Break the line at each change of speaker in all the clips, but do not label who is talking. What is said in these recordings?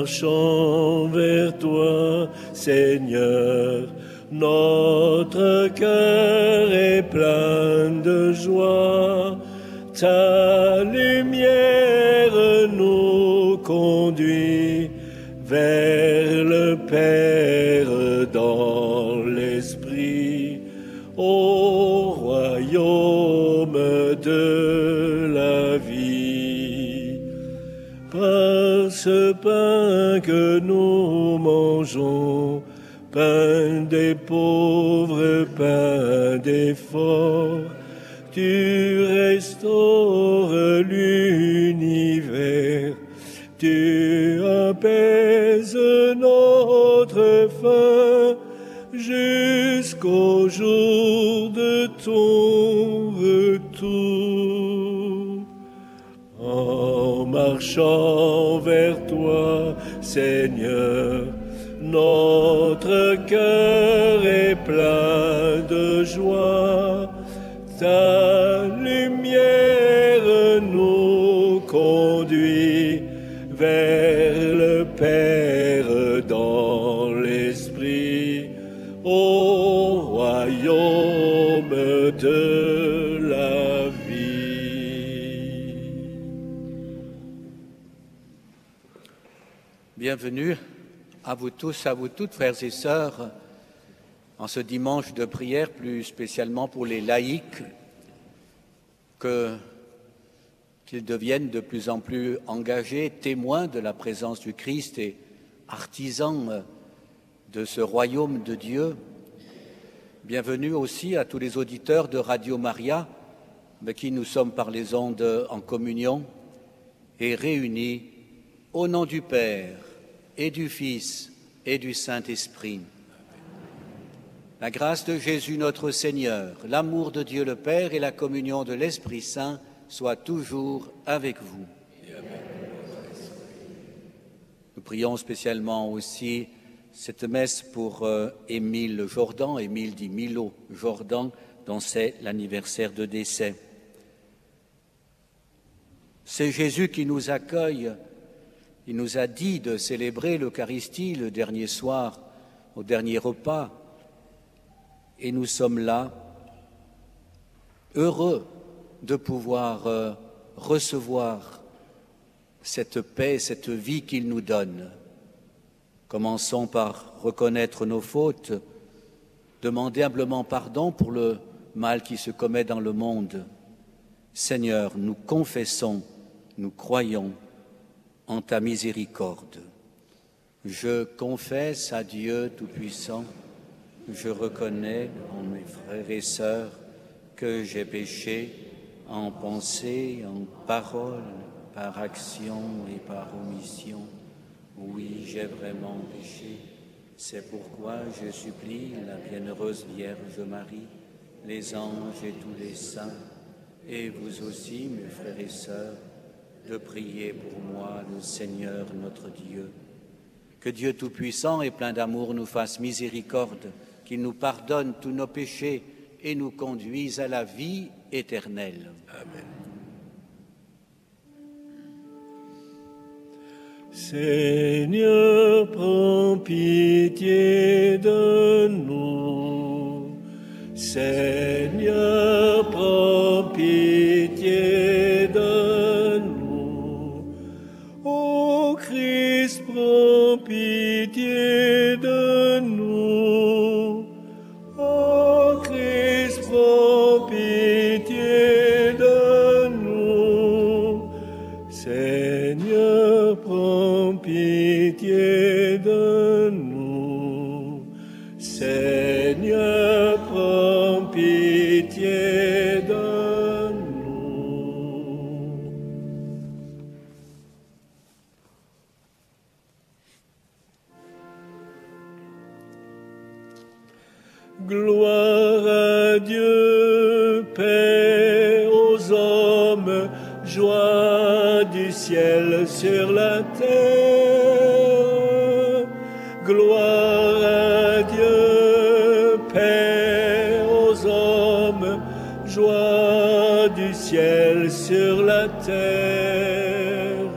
marchant pain que nous mangeons, pain des pauvres, pain des forts, tu restaures l'univers, tu apaises notre faim jusqu'au jour de ton retour. En marchant Seigneur, notre cœur est plein de joie. Ta lumière nous conduit vers le Père dans l'Esprit, au royaume de la vie.
Bienvenue à vous tous, à vous toutes, frères et sœurs, en ce dimanche de prière, plus spécialement pour les laïcs, qu'ils deviennent de plus en plus engagés, témoins de la présence du Christ et artisans de ce royaume de Dieu. Bienvenue aussi à tous les auditeurs de Radio Maria, avec qui nous sommes par les ondes en communion et réunis au nom du Père et du Fils et du Saint-Esprit. La grâce de Jésus notre Seigneur, l'amour de Dieu le Père et la communion de l'Esprit Saint soient toujours avec vous. Nous prions spécialement aussi cette messe pour euh, Émile Jordan, Émile dit Milo Jordan, dont c'est l'anniversaire de décès. C'est Jésus qui nous accueille. Il nous a dit de célébrer l'Eucharistie le dernier soir, au dernier repas. Et nous sommes là, heureux de pouvoir euh, recevoir cette paix, cette vie qu'il nous donne. Commençons par reconnaître nos fautes, demander humblement pardon pour le mal qui se commet dans le monde. Seigneur, nous confessons, nous croyons en ta miséricorde. Je confesse à Dieu Tout-Puissant, je reconnais en mes frères et sœurs que j'ai péché en pensée, en parole, par action et par omission. Oui, j'ai vraiment péché. C'est pourquoi je supplie la bienheureuse Vierge Marie, les anges et tous les saints, et vous aussi, mes frères et sœurs, de prier pour moi, le Seigneur notre Dieu. Que Dieu Tout-Puissant et plein d'amour nous fasse miséricorde, qu'il nous pardonne tous nos péchés et nous conduise à la vie éternelle.
Amen. Seigneur, prends pitié de nous. Seigneur, prends pitié pitié sur la terre. Gloire à Dieu, paix aux hommes, joie du ciel sur la terre.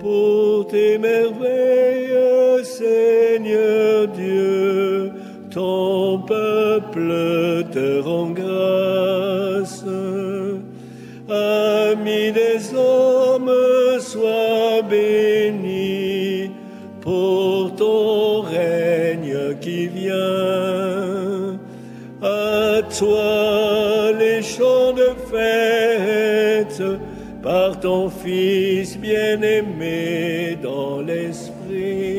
Pour tes merveilles, Seigneur Dieu, ton peuple te rend toi les chants de fête par ton Fils bien-aimé dans l'esprit.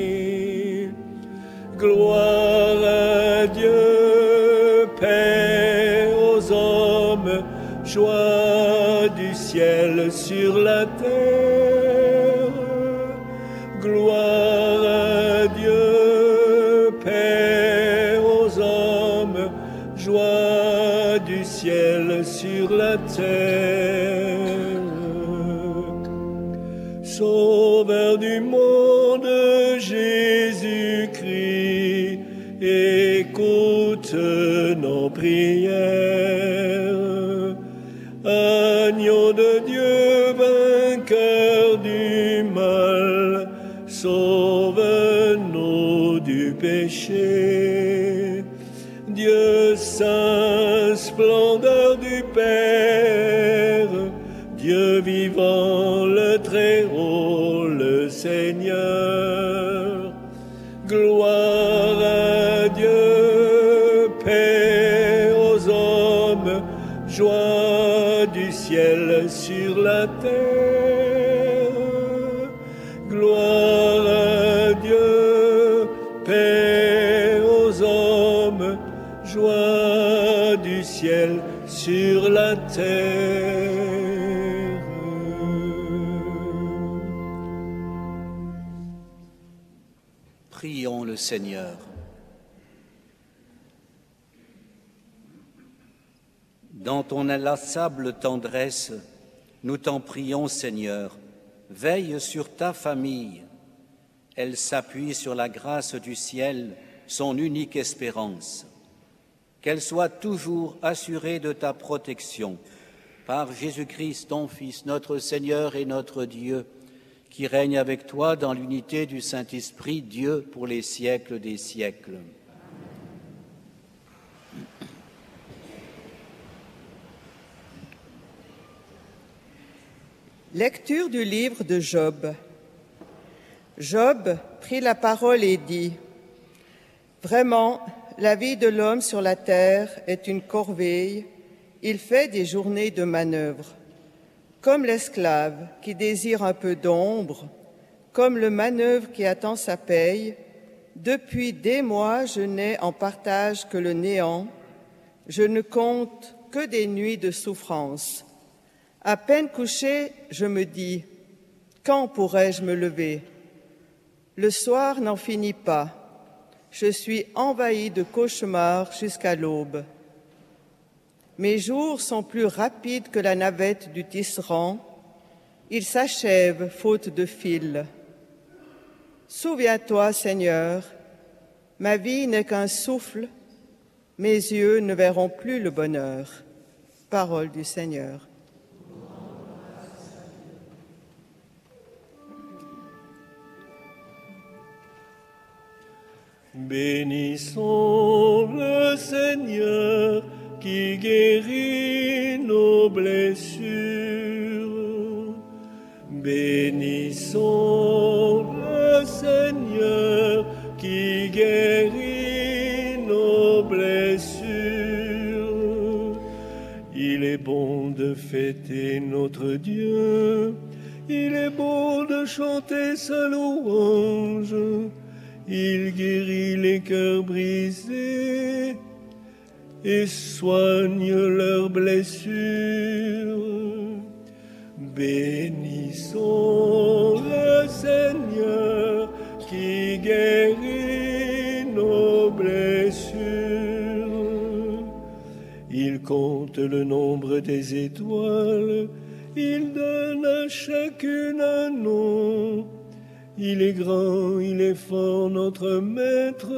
Gloire à Dieu, paix aux hommes, joie du ciel sur la terre. Sur la terre. Sauveur du monde, Jésus-Christ, écoute nos prières. Agneau de Dieu, vainqueur du mal, sauve-nous du péché. Dieu saint, Père, Dieu vivant, le Très-Haut, le Seigneur. Gloire à Dieu, paix aux hommes, joie du ciel sur la terre. Gloire
Prions le Seigneur. Dans ton inlassable tendresse, nous t'en prions, Seigneur, veille sur ta famille. Elle s'appuie sur la grâce du ciel, son unique espérance. Qu'elle soit toujours assurée de ta protection par Jésus-Christ, ton Fils, notre Seigneur et notre Dieu, qui règne avec toi dans l'unité du Saint-Esprit, Dieu pour les siècles des siècles.
Lecture du livre de Job. Job prit la parole et dit, Vraiment, la vie de l'homme sur la terre est une corvée, il fait des journées de manœuvre. Comme l'esclave qui désire un peu d'ombre, comme le manœuvre qui attend sa paye, depuis des mois je n'ai en partage que le néant, je ne compte que des nuits de souffrance. À peine couché, je me dis, quand pourrais-je me lever? Le soir n'en finit pas. Je suis envahi de cauchemars jusqu'à l'aube. Mes jours sont plus rapides que la navette du tisserand. Ils s'achèvent faute de fil. Souviens-toi, Seigneur, ma vie n'est qu'un souffle, mes yeux ne verront plus le bonheur. Parole du Seigneur.
Bénissons le Seigneur qui guérit nos blessures. Bénissons le Seigneur qui guérit nos blessures. Il est bon de fêter notre Dieu. Il est bon de chanter sa louange. Il guérit les cœurs brisés et soigne leurs blessures. Bénissons le Seigneur qui guérit nos blessures. Il compte le nombre des étoiles, il donne à chacune un nom. Il est grand, il est fort, notre maître.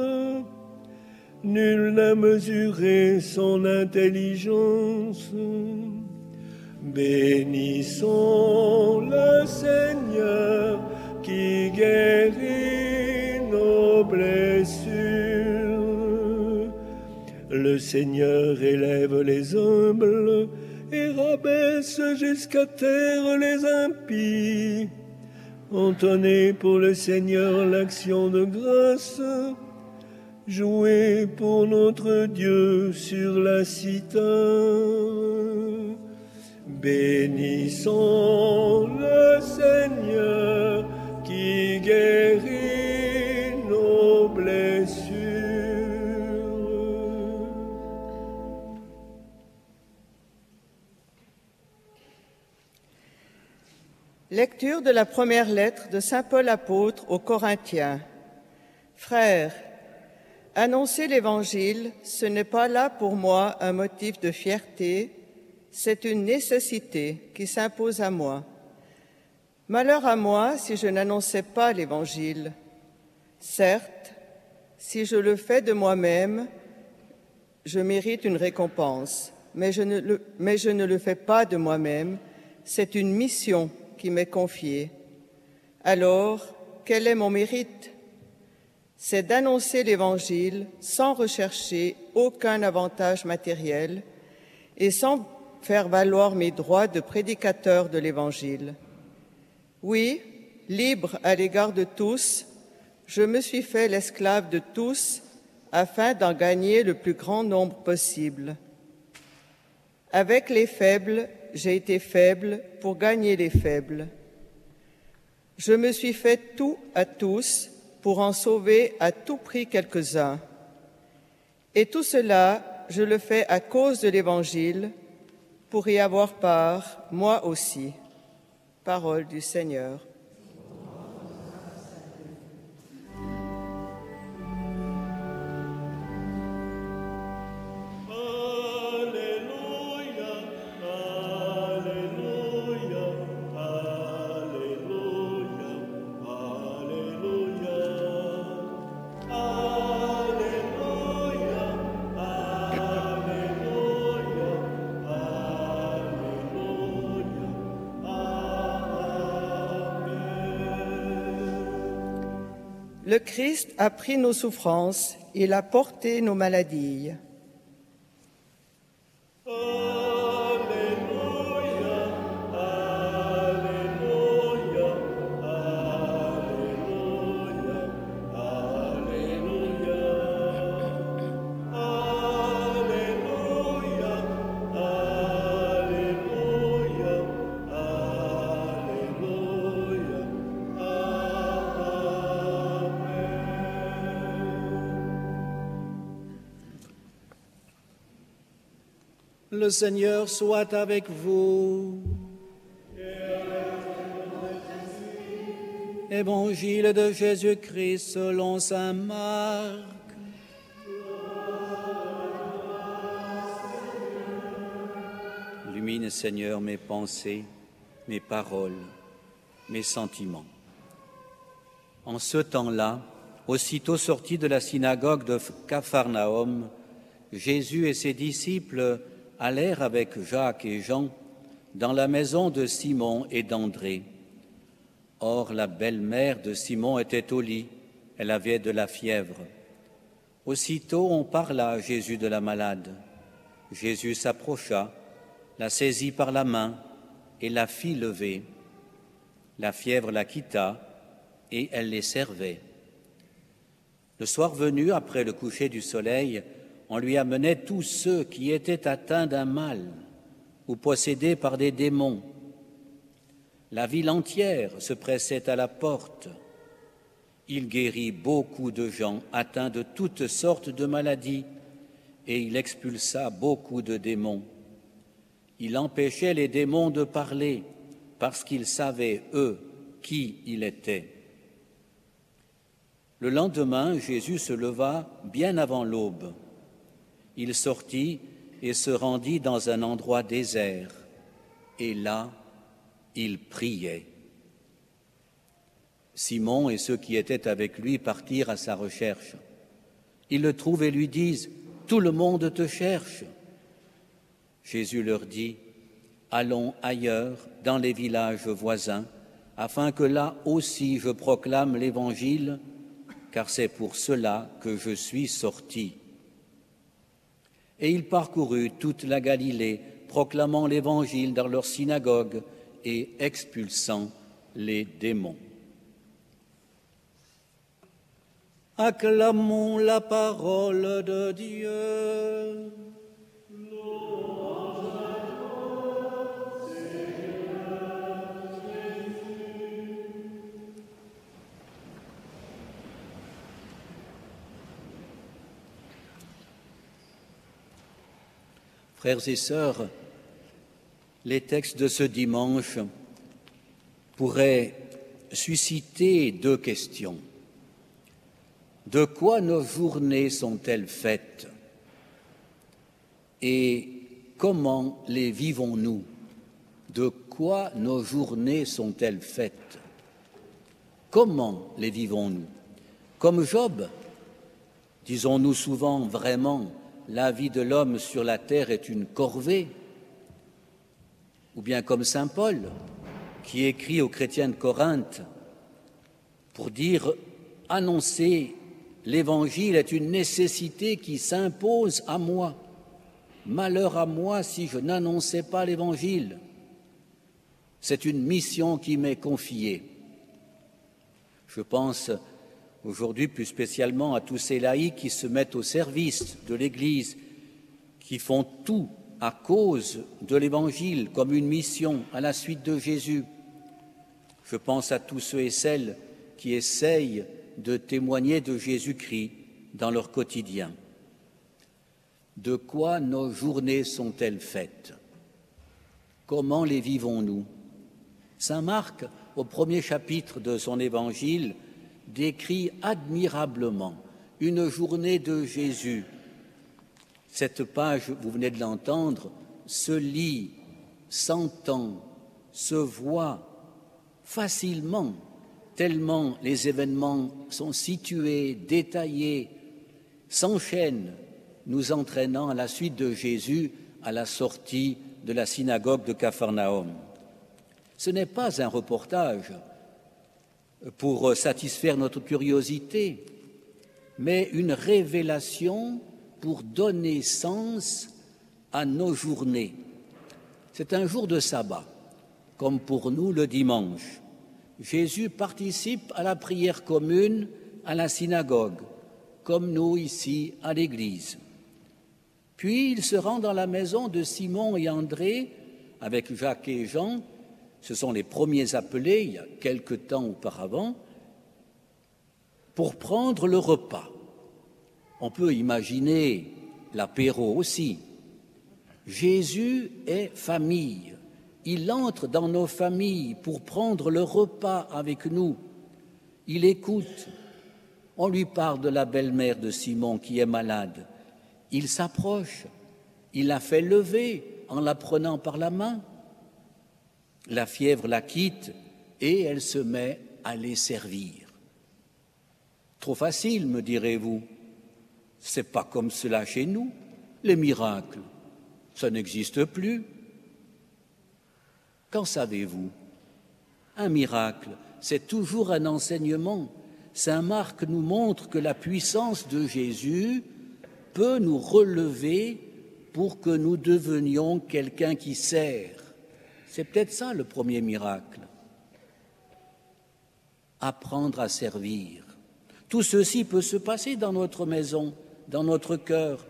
Nul n'a mesuré son intelligence. Bénissons le Seigneur qui guérit nos blessures. Le Seigneur élève les humbles et rabaisse jusqu'à terre les impies. Entonnez pour le Seigneur l'action de grâce. Jouez pour notre Dieu sur la cithare. Bénissons le Seigneur qui guérit
Lecture de la première lettre de Saint Paul apôtre aux Corinthiens. Frères, annoncer l'Évangile, ce n'est pas là pour moi un motif de fierté, c'est une nécessité qui s'impose à moi. Malheur à moi si je n'annonçais pas l'Évangile. Certes, si je le fais de moi-même, je mérite une récompense, mais je, ne le, mais je ne le fais pas de moi-même, c'est une mission m'est confiée. Alors, quel est mon mérite? C'est d'annoncer l'Évangile sans rechercher aucun avantage matériel et sans faire valoir mes droits de prédicateur de l'Évangile. Oui, libre à l'égard de tous, je me suis fait l'esclave de tous afin d'en gagner le plus grand nombre possible. Avec les faibles, j'ai été faible pour gagner les faibles. Je me suis fait tout à tous pour en sauver à tout prix quelques-uns. Et tout cela, je le fais à cause de l'Évangile, pour y avoir part, moi aussi. Parole du Seigneur. Le Christ a pris nos souffrances, il a porté nos maladies.
Seigneur soit avec vous. Évangile de Jésus-Christ selon Saint Marc. Illumine, Seigneur, mes pensées, mes paroles, mes sentiments. En ce temps-là, aussitôt sorti de la synagogue de Capharnaüm, Jésus et ses disciples allèrent avec Jacques et Jean dans la maison de Simon et d'André. Or, la belle-mère de Simon était au lit, elle avait de la fièvre. Aussitôt, on parla à Jésus de la malade. Jésus s'approcha, la saisit par la main et la fit lever. La fièvre la quitta et elle les servait. Le soir venu, après le coucher du soleil, on lui amenait tous ceux qui étaient atteints d'un mal ou possédés par des démons. La ville entière se pressait à la porte. Il guérit beaucoup de gens atteints de toutes sortes de maladies et il expulsa beaucoup de démons. Il empêchait les démons de parler parce qu'ils savaient, eux, qui il était. Le lendemain, Jésus se leva bien avant l'aube. Il sortit et se rendit dans un endroit désert, et là, il priait. Simon et ceux qui étaient avec lui partirent à sa recherche. Ils le trouvent et lui disent, Tout le monde te cherche. Jésus leur dit, Allons ailleurs, dans les villages voisins, afin que là aussi je proclame l'Évangile, car c'est pour cela que je suis sorti. Et il parcourut toute la Galilée, proclamant l'Évangile dans leurs synagogues et expulsant les démons. Acclamons la parole de Dieu. Frères et sœurs, les textes de ce dimanche pourraient susciter deux questions. De quoi nos journées sont-elles faites? Et comment les vivons-nous? De quoi nos journées sont-elles faites? Comment les vivons-nous? Comme Job, disons-nous souvent vraiment la vie de l'homme sur la terre est une corvée, ou bien comme Saint Paul, qui écrit aux chrétiens de Corinthe pour dire annoncer l'évangile est une nécessité qui s'impose à moi. Malheur à moi si je n'annonçais pas l'évangile. C'est une mission qui m'est confiée. Je pense aujourd'hui plus spécialement à tous ces laïcs qui se mettent au service de l'Église, qui font tout à cause de l'Évangile comme une mission à la suite de Jésus. Je pense à tous ceux et celles qui essayent de témoigner de Jésus-Christ dans leur quotidien. De quoi nos journées sont-elles faites? Comment les vivons-nous? Saint Marc, au premier chapitre de son Évangile, décrit admirablement une journée de Jésus. Cette page, vous venez de l'entendre, se lit, s'entend, se voit facilement, tellement les événements sont situés, détaillés, s'enchaînent, nous entraînant à la suite de Jésus à la sortie de la synagogue de Capharnaüm. Ce n'est pas un reportage, pour satisfaire notre curiosité, mais une révélation pour donner sens à nos journées. C'est un jour de sabbat, comme pour nous le dimanche. Jésus participe à la prière commune à la synagogue, comme nous ici à l'Église. Puis il se rend dans la maison de Simon et André avec Jacques et Jean ce sont les premiers appelés, il y a quelque temps auparavant, pour prendre le repas. On peut imaginer l'apéro aussi. Jésus est famille. Il entre dans nos familles pour prendre le repas avec nous. Il écoute. On lui parle de la belle-mère de Simon qui est malade. Il s'approche. Il la fait lever en la prenant par la main. La fièvre la quitte et elle se met à les servir. Trop facile, me direz-vous. C'est pas comme cela chez nous. Les miracles, ça n'existe plus. Qu'en savez-vous? Un miracle, c'est toujours un enseignement. Saint Marc nous montre que la puissance de Jésus peut nous relever pour que nous devenions quelqu'un qui sert. C'est peut-être ça le premier miracle. Apprendre à servir. Tout ceci peut se passer dans notre maison, dans notre cœur.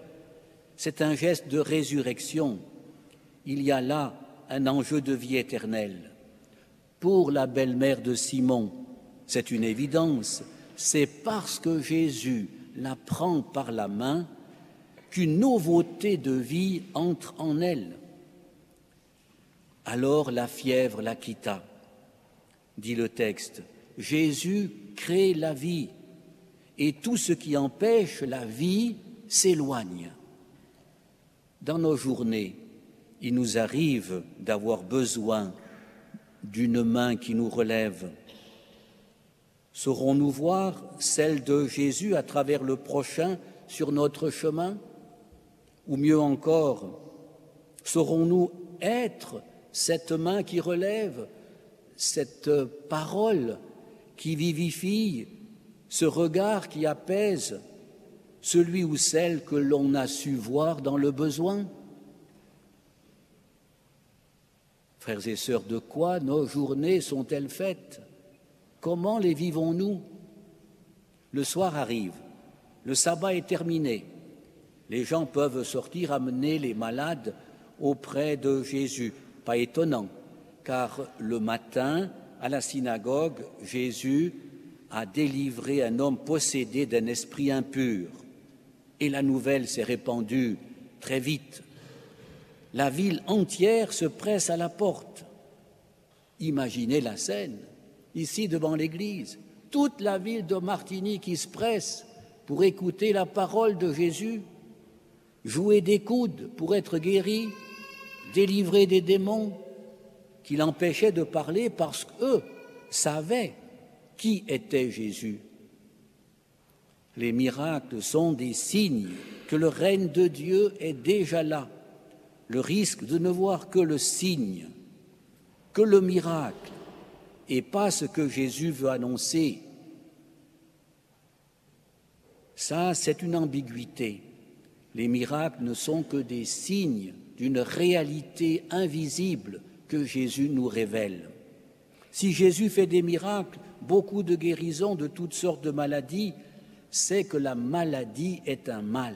C'est un geste de résurrection. Il y a là un enjeu de vie éternelle. Pour la belle-mère de Simon, c'est une évidence. C'est parce que Jésus la prend par la main qu'une nouveauté de vie entre en elle. Alors la fièvre la quitta, dit le texte. Jésus crée la vie et tout ce qui empêche la vie s'éloigne. Dans nos journées, il nous arrive d'avoir besoin d'une main qui nous relève. Saurons-nous voir celle de Jésus à travers le prochain sur notre chemin? Ou mieux encore, saurons-nous être cette main qui relève, cette parole qui vivifie, ce regard qui apaise, celui ou celle que l'on a su voir dans le besoin. Frères et sœurs, de quoi nos journées sont-elles faites? Comment les vivons-nous? Le soir arrive, le sabbat est terminé, les gens peuvent sortir amener les malades auprès de Jésus. Étonnant, car le matin, à la synagogue, Jésus a délivré un homme possédé d'un esprit impur. Et la nouvelle s'est répandue très vite. La ville entière se presse à la porte. Imaginez la scène, ici devant l'église, toute la ville de Martigny qui se presse pour écouter la parole de Jésus, jouer des coudes pour être guéri, délivrer des démons qui l'empêchaient de parler parce qu'eux savaient qui était Jésus. Les miracles sont des signes que le règne de Dieu est déjà là. Le risque de ne voir que le signe, que le miracle, et pas ce que Jésus veut annoncer. Ça, c'est une ambiguïté. Les miracles ne sont que des signes d'une réalité invisible que Jésus nous révèle. Si Jésus fait des miracles, beaucoup de guérisons de toutes sortes de maladies, c'est que la maladie est un mal.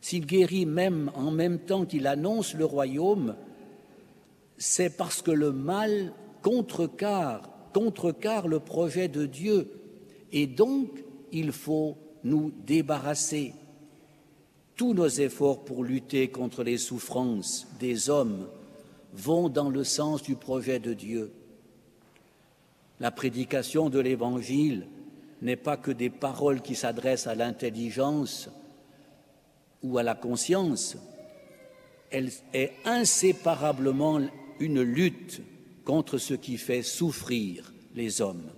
S'il guérit même en même temps qu'il annonce le royaume, c'est parce que le mal contrecarre, le projet de Dieu. Et donc, il faut nous débarrasser. Tous nos efforts pour lutter contre les souffrances des hommes vont dans le sens du projet de Dieu. La prédication de l'Évangile n'est pas que des paroles qui s'adressent à l'intelligence ou à la conscience, elle est inséparablement une lutte contre ce qui fait souffrir les hommes.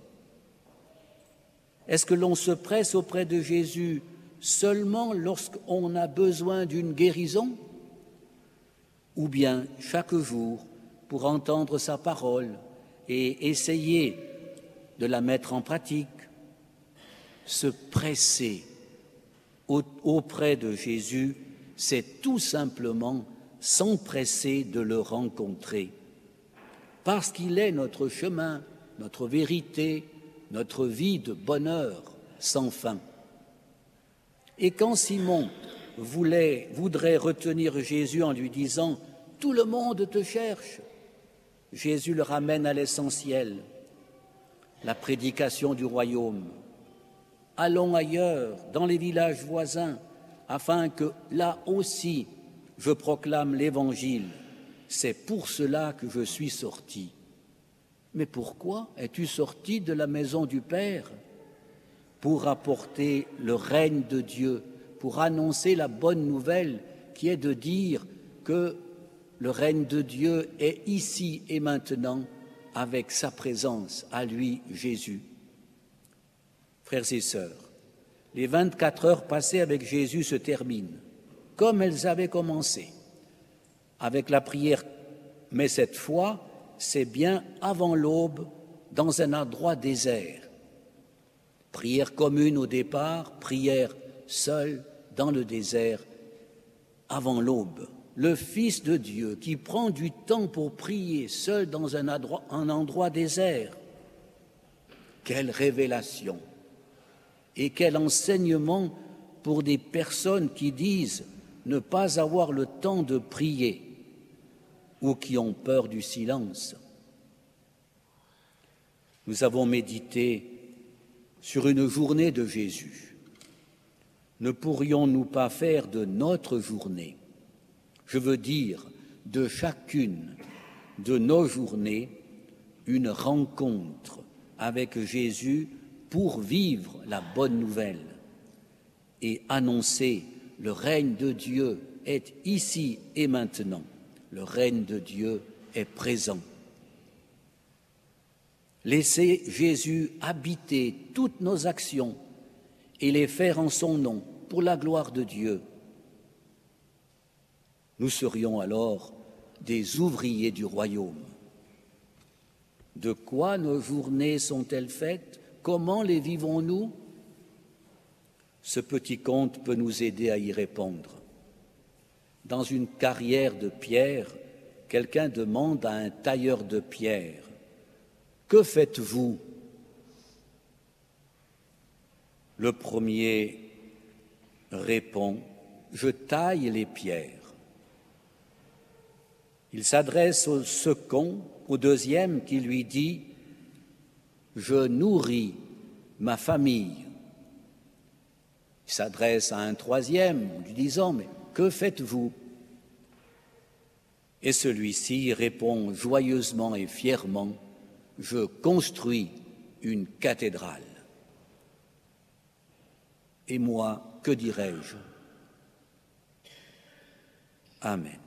Est-ce que l'on se presse auprès de Jésus seulement lorsqu'on a besoin d'une guérison ou bien chaque jour pour entendre sa parole et essayer de la mettre en pratique, se presser auprès de Jésus, c'est tout simplement s'empresser de le rencontrer, parce qu'il est notre chemin, notre vérité, notre vie de bonheur sans fin. Et quand Simon voulait, voudrait retenir Jésus en lui disant Tout le monde te cherche, Jésus le ramène à l'essentiel, la prédication du royaume. Allons ailleurs, dans les villages voisins, afin que là aussi je proclame l'Évangile. C'est pour cela que je suis sorti. Mais pourquoi es-tu sorti de la maison du Père? Pour apporter le règne de Dieu, pour annoncer la bonne nouvelle qui est de dire que le règne de Dieu est ici et maintenant avec sa présence, à lui Jésus. Frères et sœurs, les 24 heures passées avec Jésus se terminent comme elles avaient commencé, avec la prière, mais cette fois, c'est bien avant l'aube, dans un endroit désert. Prière commune au départ, prière seule dans le désert avant l'aube le Fils de Dieu qui prend du temps pour prier seul dans un endroit, désert. Quelle révélation et quel enseignement pour des personnes qui disent ne pas avoir le temps de prier ou qui ont peur du silence. Nous avons médité sur une journée de Jésus. Ne pourrions-nous pas faire de notre journée je veux dire de chacune de nos journées une rencontre avec Jésus pour vivre la bonne nouvelle et annoncer le règne de Dieu est ici et maintenant. Le règne de Dieu est présent. Laissez Jésus habiter toutes nos actions et les faire en son nom pour la gloire de Dieu. Nous serions alors des ouvriers du royaume. De quoi nos journées sont-elles faites? Comment les vivons-nous? Ce petit conte peut nous aider à y répondre. Dans une carrière de pierre, quelqu'un demande à un tailleur de pierre, Que faites-vous? Le premier répond, Je taille les pierres. Il s'adresse au second, au deuxième, qui lui dit, Je nourris ma famille. Il s'adresse à un troisième, lui disant, Mais que faites-vous? Et celui-ci répond joyeusement et fièrement, Je construis une cathédrale. Et moi, que dirais-je? Amen.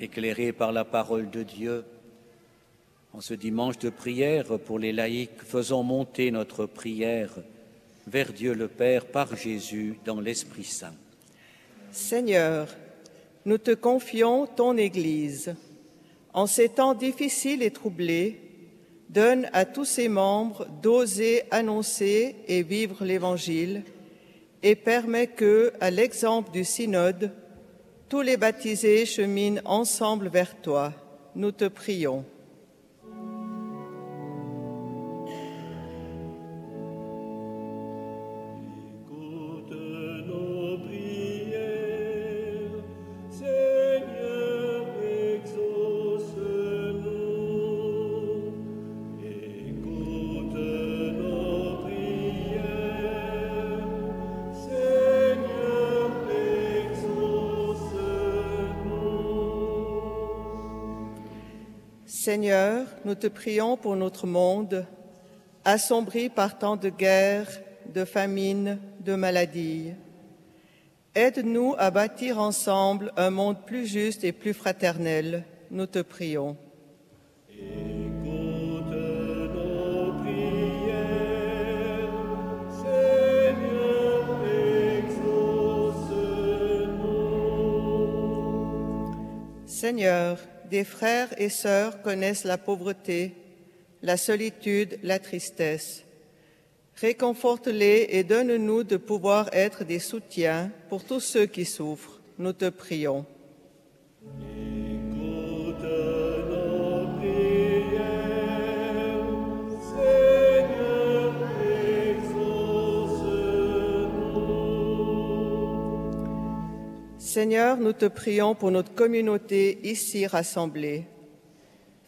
éclairés par la parole de Dieu. En ce dimanche de prière pour les laïcs, faisons monter notre prière vers Dieu le Père par Jésus dans l'Esprit Saint.
Seigneur, nous te confions ton Église. En ces temps difficiles et troublés, donne à tous ses membres d'oser annoncer et vivre l'Évangile et permet que, à l'exemple du synode, tous les baptisés cheminent ensemble vers toi. Nous te prions.
Seigneur,
nous te prions pour notre monde, assombri par tant de guerres, de famines, de maladies. Aide-nous à bâtir ensemble un monde plus juste et plus fraternel. Nous te prions.
Seigneur,
des frères et sœurs connaissent la pauvreté, la solitude, la tristesse. Réconforte-les et donne-nous de pouvoir être des soutiens pour tous ceux qui souffrent. Nous te prions.
Seigneur,
nous te prions pour notre communauté ici rassemblée.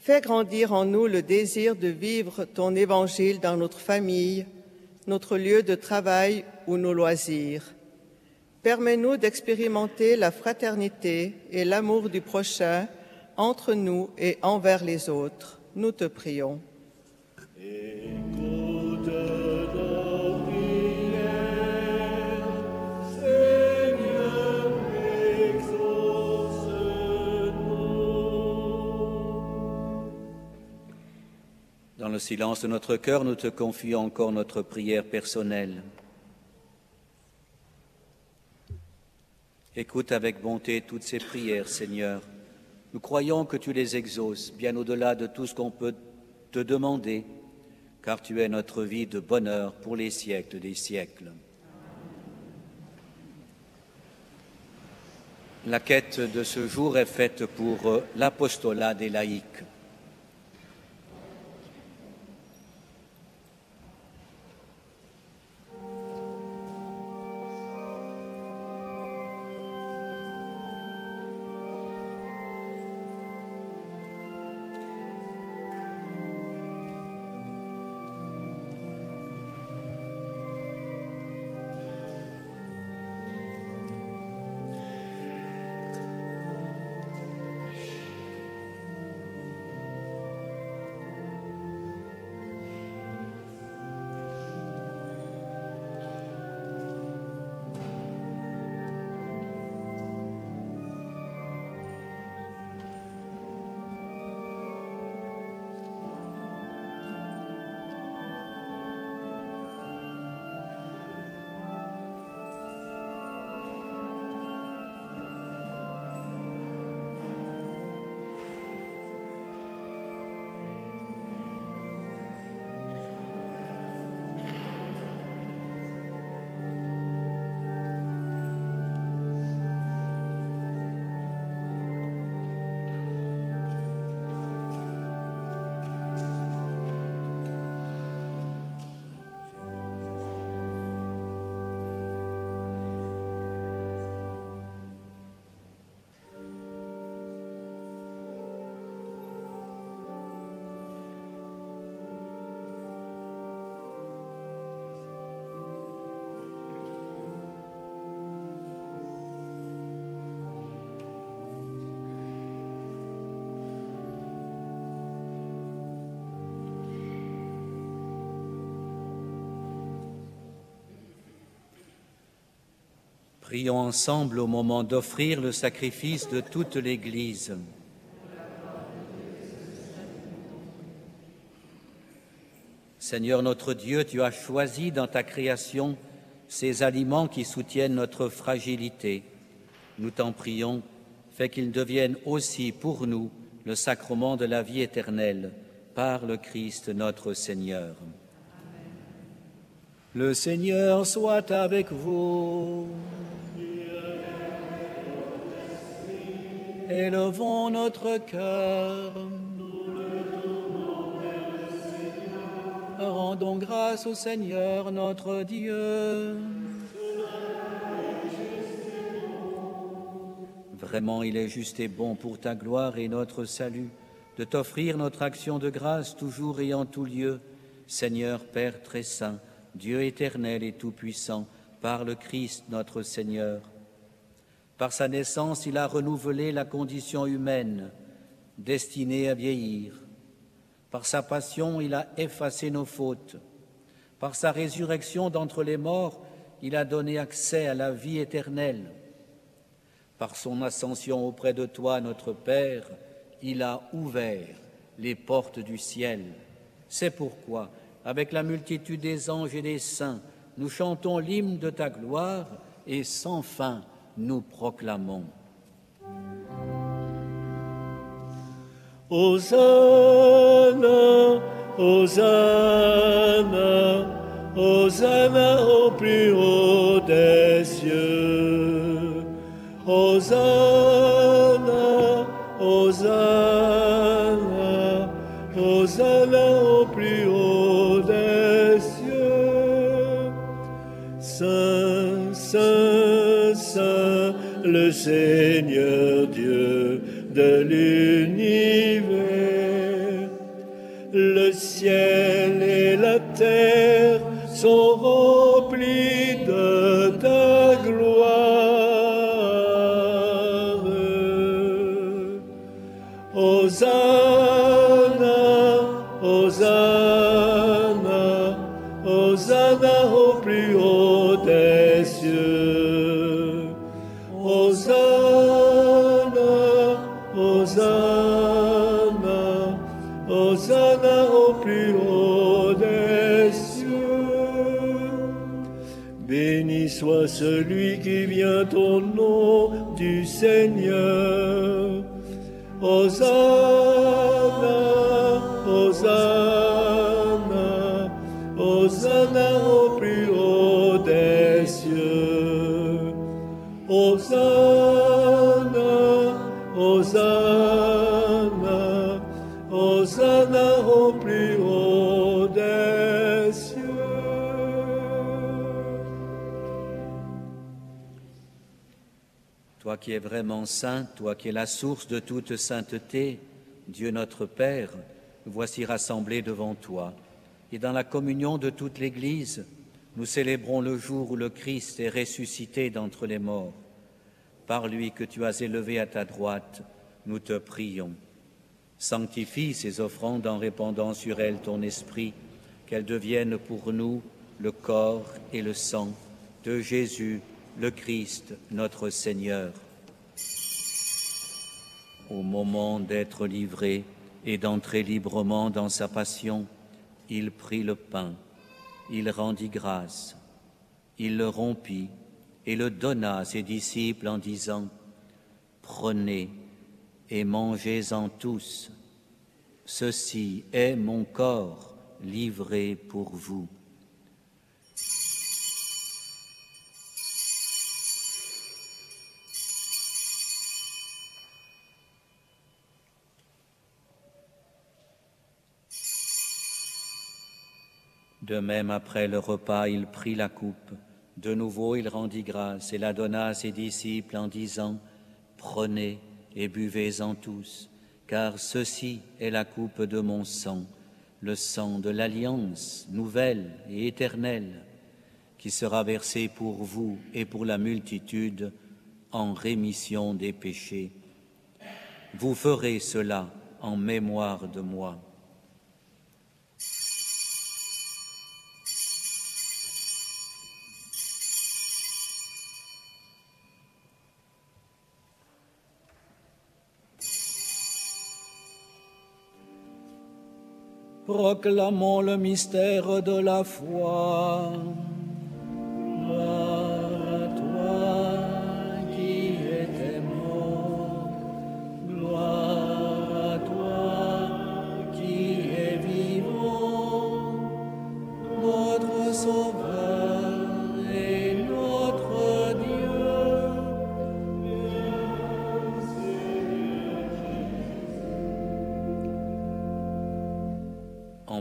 Fais grandir en nous le désir de vivre ton évangile dans notre famille, notre lieu de travail ou nos loisirs. Permets-nous d'expérimenter la fraternité et l'amour du prochain entre nous et envers les autres. Nous te prions.
Dans le silence de notre cœur, nous te confions encore notre prière personnelle. Écoute avec bonté toutes ces prières, Seigneur. Nous croyons que tu les exauces bien au-delà de tout ce qu'on peut te demander, car tu es notre vie de bonheur pour les siècles des siècles. La quête de ce jour est faite pour euh, l'apostolat des laïcs. Prions ensemble au moment d'offrir le sacrifice de toute l'Église. Seigneur notre Dieu, tu as choisi dans ta création ces aliments qui soutiennent notre fragilité. Nous t'en prions, fais qu'ils deviennent aussi pour nous le sacrement de la vie éternelle par le Christ notre Seigneur. Le Seigneur soit avec vous. Élevons notre cœur. Rendons grâce au Seigneur notre Dieu. Vraiment, il est juste et bon pour ta gloire et notre salut de t'offrir notre action de grâce toujours et en tout lieu, Seigneur Père très saint, Dieu éternel et tout-puissant, par le Christ notre Seigneur. Par sa naissance, il a renouvelé la condition humaine, destinée à vieillir. Par sa passion, il a effacé nos fautes. Par sa résurrection d'entre les morts, il a donné accès à la vie éternelle. Par son ascension auprès de toi, notre Père, il a ouvert les portes du ciel. C'est pourquoi, avec la multitude des anges et des saints, nous chantons l'hymne de ta gloire et sans fin nous proclamons.
Hosanna, Hosanna, Hosanna au plus haut des cieux. Hosanna, Hosanna, le celui qui vient au nom du Seigneur.
Qui es vraiment saint, toi qui es la source de toute sainteté, Dieu notre Père, nous voici rassemblés devant toi. Et dans la communion de toute l'Église, nous célébrons le jour où le Christ est ressuscité d'entre les morts. Par lui que tu as élevé à ta droite, nous te prions. Sanctifie ces offrandes en répandant sur elles ton esprit, qu'elles deviennent pour nous le corps et le sang de Jésus, le Christ, notre Seigneur. Au moment d'être livré et d'entrer librement dans sa passion, il prit le pain, il rendit grâce, il le rompit et le donna à ses disciples en disant, Prenez et mangez-en tous, ceci est mon corps livré pour vous. De même, après le repas, il prit la coupe. De nouveau, il rendit grâce et la donna à ses disciples en disant, Prenez et buvez-en tous, car ceci est la coupe de mon sang, le sang de l'alliance nouvelle et éternelle, qui sera versé pour vous et pour la multitude en rémission des péchés. Vous ferez cela en mémoire de moi. Proclamons le mystère de la foi.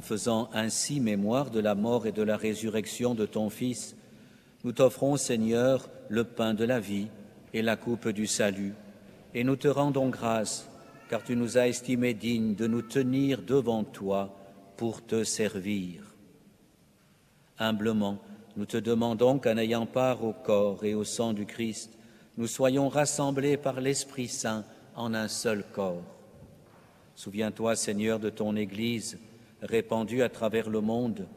Faisant ainsi mémoire de la mort et de la résurrection de ton Fils, nous t'offrons, Seigneur, le pain de la vie et la coupe du salut, et nous te rendons grâce, car tu nous as estimés dignes de nous tenir devant toi pour te servir. Humblement, nous te demandons qu'en ayant part au corps et au sang du Christ, nous soyons rassemblés par l'Esprit Saint en un seul corps. Souviens-toi, Seigneur, de ton Église répandue à travers le monde.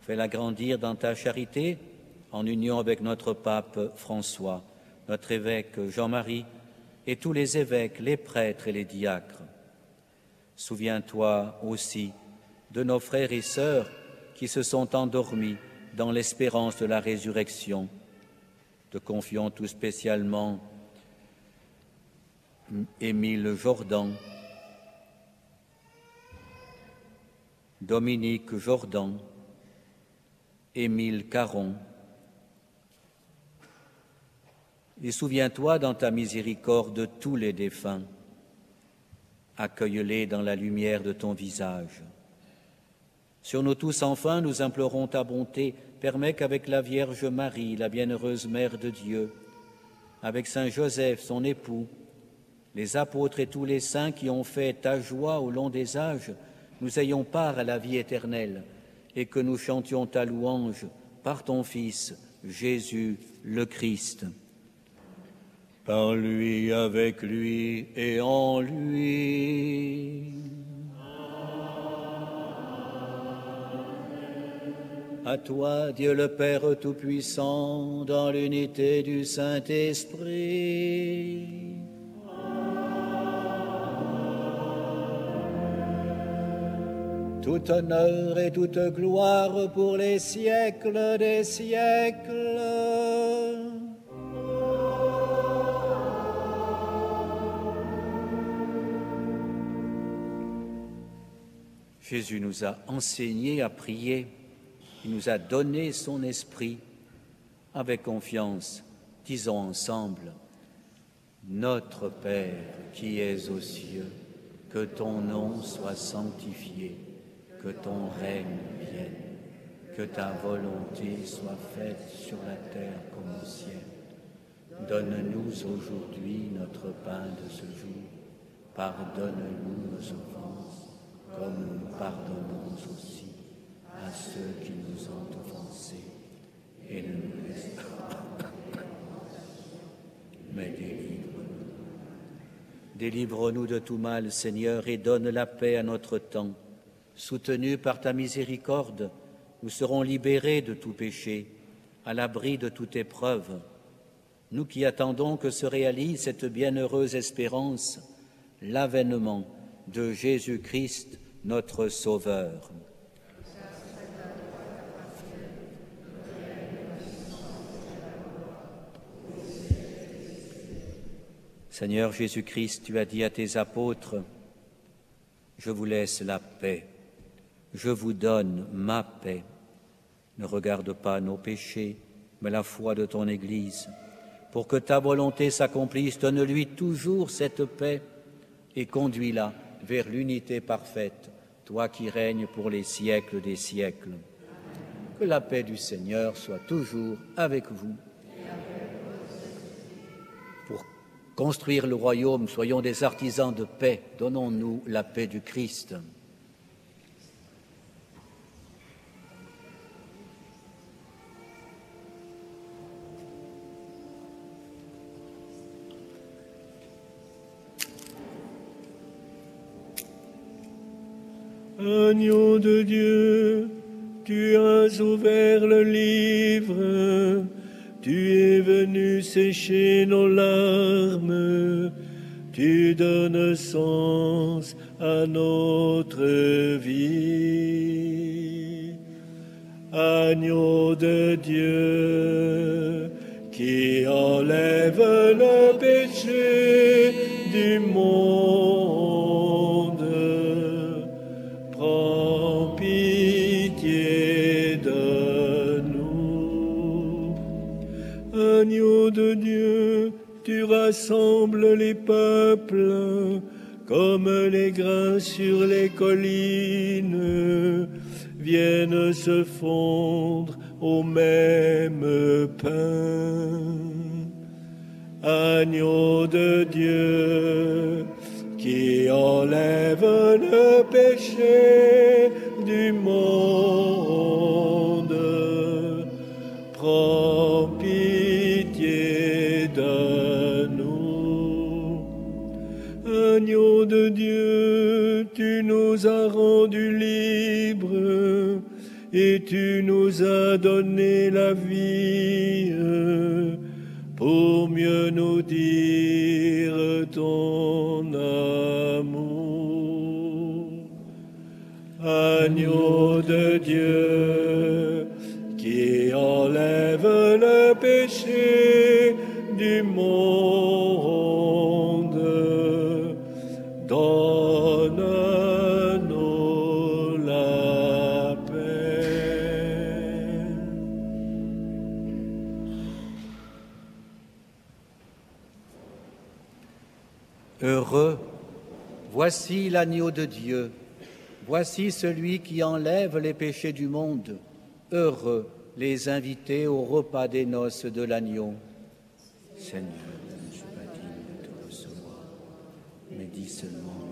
Fais-la grandir dans ta charité en union avec notre pape François, notre évêque Jean-Marie et tous les évêques, les prêtres et les diacres. Souviens-toi aussi de nos frères et sœurs qui se sont endormis dans l'espérance de la résurrection. Te confions tout spécialement Émile Jordan, Dominique Jordan, Émile Caron. Et souviens-toi dans ta miséricorde de tous les défunts. Accueille-les dans la lumière de ton visage. Sur nous tous, enfin, nous implorons ta bonté. Permets qu'avec la Vierge Marie, la bienheureuse Mère de Dieu, avec Saint Joseph, son époux, les apôtres et tous les saints qui ont fait ta joie au long des âges, nous ayons part à la vie éternelle et que nous chantions ta louange par ton Fils, Jésus le Christ.
Par lui, avec lui et en lui.
À toi, Dieu le Père Tout-Puissant, dans l'unité du Saint-Esprit. Tout honneur et toute gloire pour les siècles des siècles. Jésus nous a enseigné à prier, il nous a donné son esprit. Avec confiance, disons ensemble, Notre Père qui es aux cieux, que ton nom soit sanctifié que ton règne vienne, que ta volonté soit faite sur la terre comme au ciel. Donne-nous aujourd'hui notre pain de ce jour. Pardonne-nous nos offenses, comme nous pardonnons aussi à ceux qui nous ont offensés. Et ne nous laisse pas, mais délivre-nous. Délivre-nous de tout mal, Seigneur, et donne la paix à notre temps Soutenus par ta miséricorde, nous serons libérés de tout péché, à l'abri de toute épreuve. Nous qui attendons que se réalise cette bienheureuse espérance, l'avènement de Jésus-Christ, notre Sauveur. Seigneur Jésus-Christ, tu as dit à tes apôtres, je vous laisse la paix je vous donne ma paix. Ne regarde pas nos péchés, mais la foi de ton Église. Pour que ta volonté s'accomplisse, donne-lui toujours cette paix et conduis-la vers l'unité parfaite, toi qui règnes pour les siècles des siècles. Que la paix du Seigneur soit toujours avec vous. Pour construire le royaume, soyons des artisans de paix, donnons-nous la paix du Christ.
Agneau de Dieu, tu as ouvert le livre, tu es venu sécher nos larmes, tu donnes sens à notre vie. Agneau de Dieu, qui enlève le péché du monde tu rassembles les peuples comme les grains sur les collines viennent se fondre au même pain. Agneau de Dieu, qui enlève le péché du monde, nous as rendus libres et tu nous as donné la vie pour mieux nous dire ton amour. Agneau de Dieu qui enlève le péché du monde
voici l'agneau de Dieu, voici celui qui enlève les péchés du monde. Heureux les invités au repas des noces de l'agneau. Seigneur. dis seulement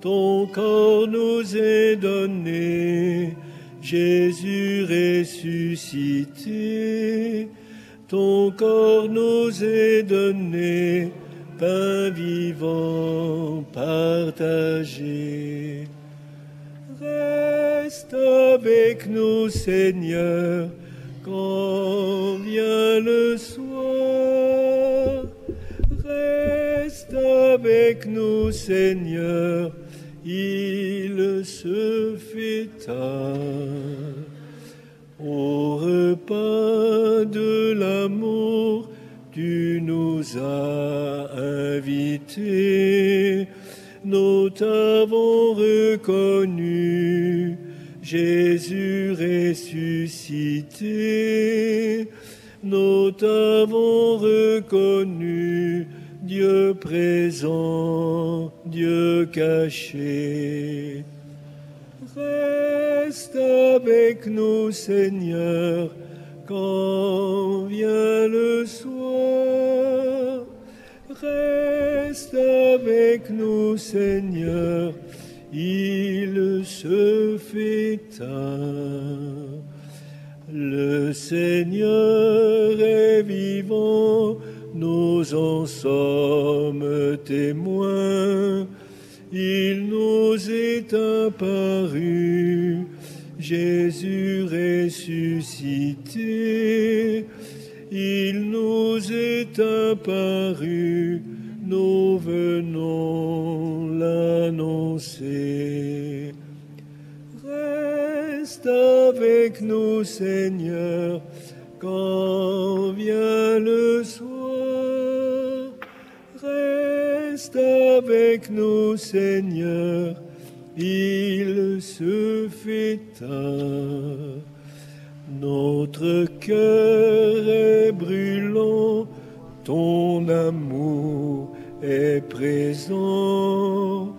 Ton corps nous est donné, Jésus ressuscité. Ton corps nous est donné, pain vivant partagé. Reste avec nous, Seigneur, quand vient le soir. Avec nous, Seigneur, il se fait. Au repas de l'amour, tu nous as invités, nous t'avons reconnu, Jésus ressuscité, nous t'avons reconnu, Dieu présent, Dieu caché. Reste avec nous, Seigneur, quand vient le soir. Reste avec nous, Seigneur, il se fait tard. Le Seigneur est vivant, nous en sommes témoins. Il nous est apparu, Jésus ressuscité. Il nous est apparu, nous venons l'annoncer. Reste avec nous, Seigneur, quand vient le soir. Reste avec nous, Seigneur, il se fait tard. Notre cœur est brûlant, ton amour est présent,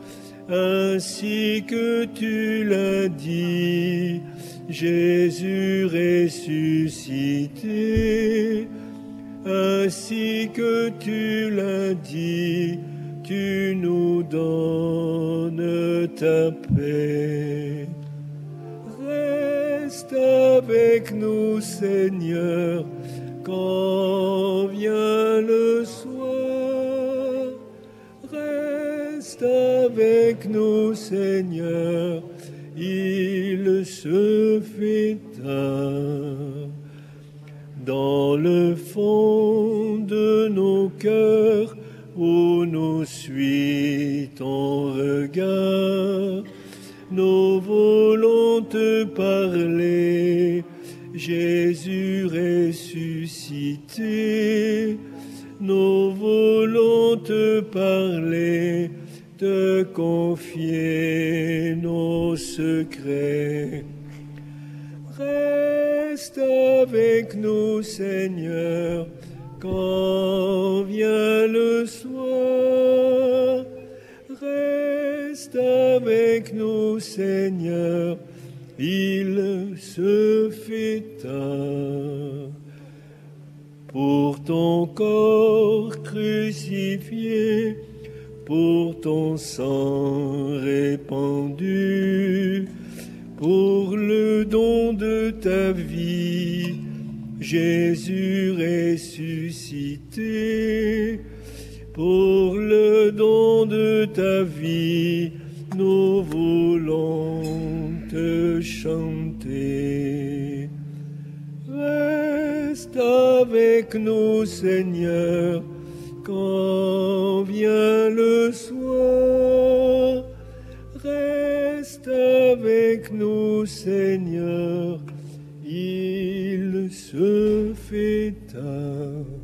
ainsi que tu l'as dit, Jésus ressuscité, ainsi que tu l'as dit, tu nous donnes ta paix. Reste avec nous, Seigneur, quand vient le soir. Reste avec nous, Seigneur, fait tard. Dans le fond de nos cœurs, où nous suit ton regard, nous voulons te parler, Jésus ressuscité. Nous voulons te parler, te confier nos secrets. Reste avec nous, Seigneur, quand vient le soir. Reste avec nous, Seigneur, il se fait tard. Pour ton corps crucifié, pour ton sang répandu, pour le don de ta vie, Jésus ressuscité, pour le don de ta vie, nous voulons te chanter. Reste avec nous, Seigneur, quand vient le avec nous, Seigneur, il se fait tard.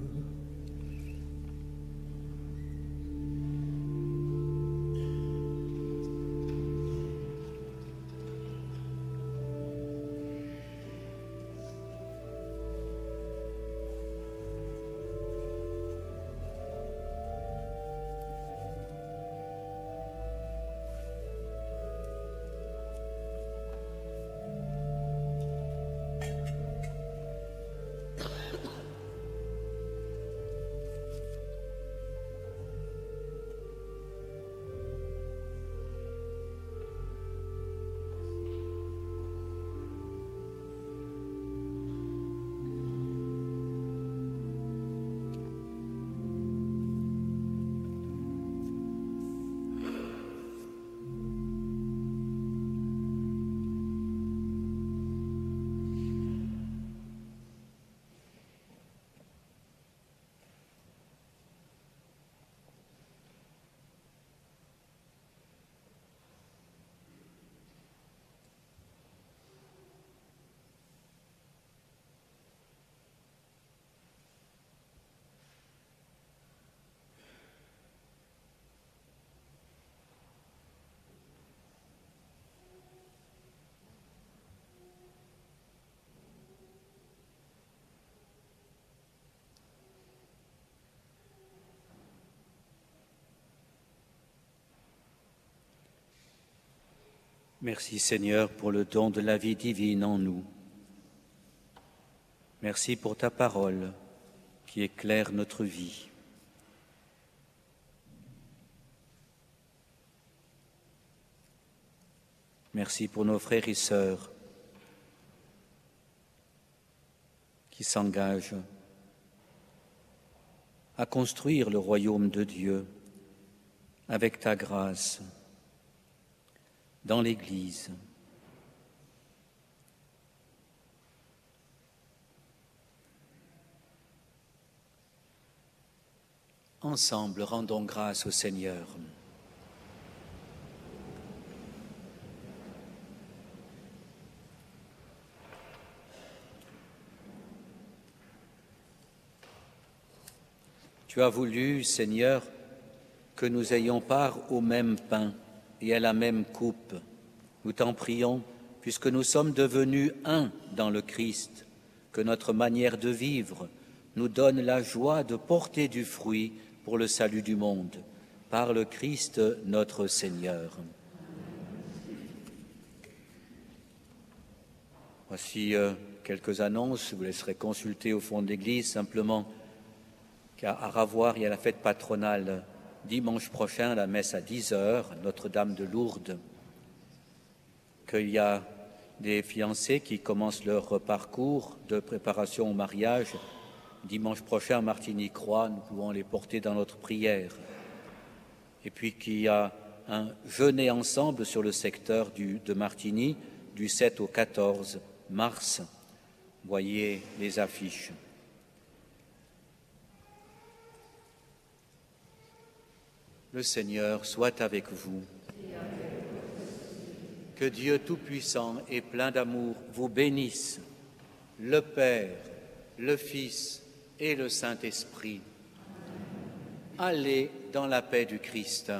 Merci Seigneur pour le don de la vie divine en nous. Merci pour ta parole qui éclaire notre vie. Merci pour nos frères et sœurs qui s'engagent à construire le royaume de Dieu avec ta grâce dans l'Église. Ensemble, rendons grâce au Seigneur. Tu as voulu, Seigneur, que nous ayons part au même pain et à la même coupe. Nous t'en prions, puisque nous sommes devenus un dans le Christ, que notre manière de vivre nous donne la joie de porter du fruit pour le salut du monde, par le Christ notre Seigneur. Voici euh, quelques annonces, je vous laisserai consulter au fond de l'Église simplement à Ravoire, il y a la fête patronale dimanche prochain, la messe à 10 heures, Notre-Dame de Lourdes, qu'il y a des fiancés qui commencent leur parcours de préparation au mariage dimanche prochain à Martigny-Croix, nous pouvons les porter dans notre prière. Et puis qu'il y a un jeûner ensemble sur le secteur de Martigny du 7 au 14 mars. Voyez les affiches. Le Seigneur soit avec vous. Que Dieu Tout-Puissant et plein d'amour vous bénisse, le Père, le Fils et le Saint-Esprit. Allez dans la paix du Christ.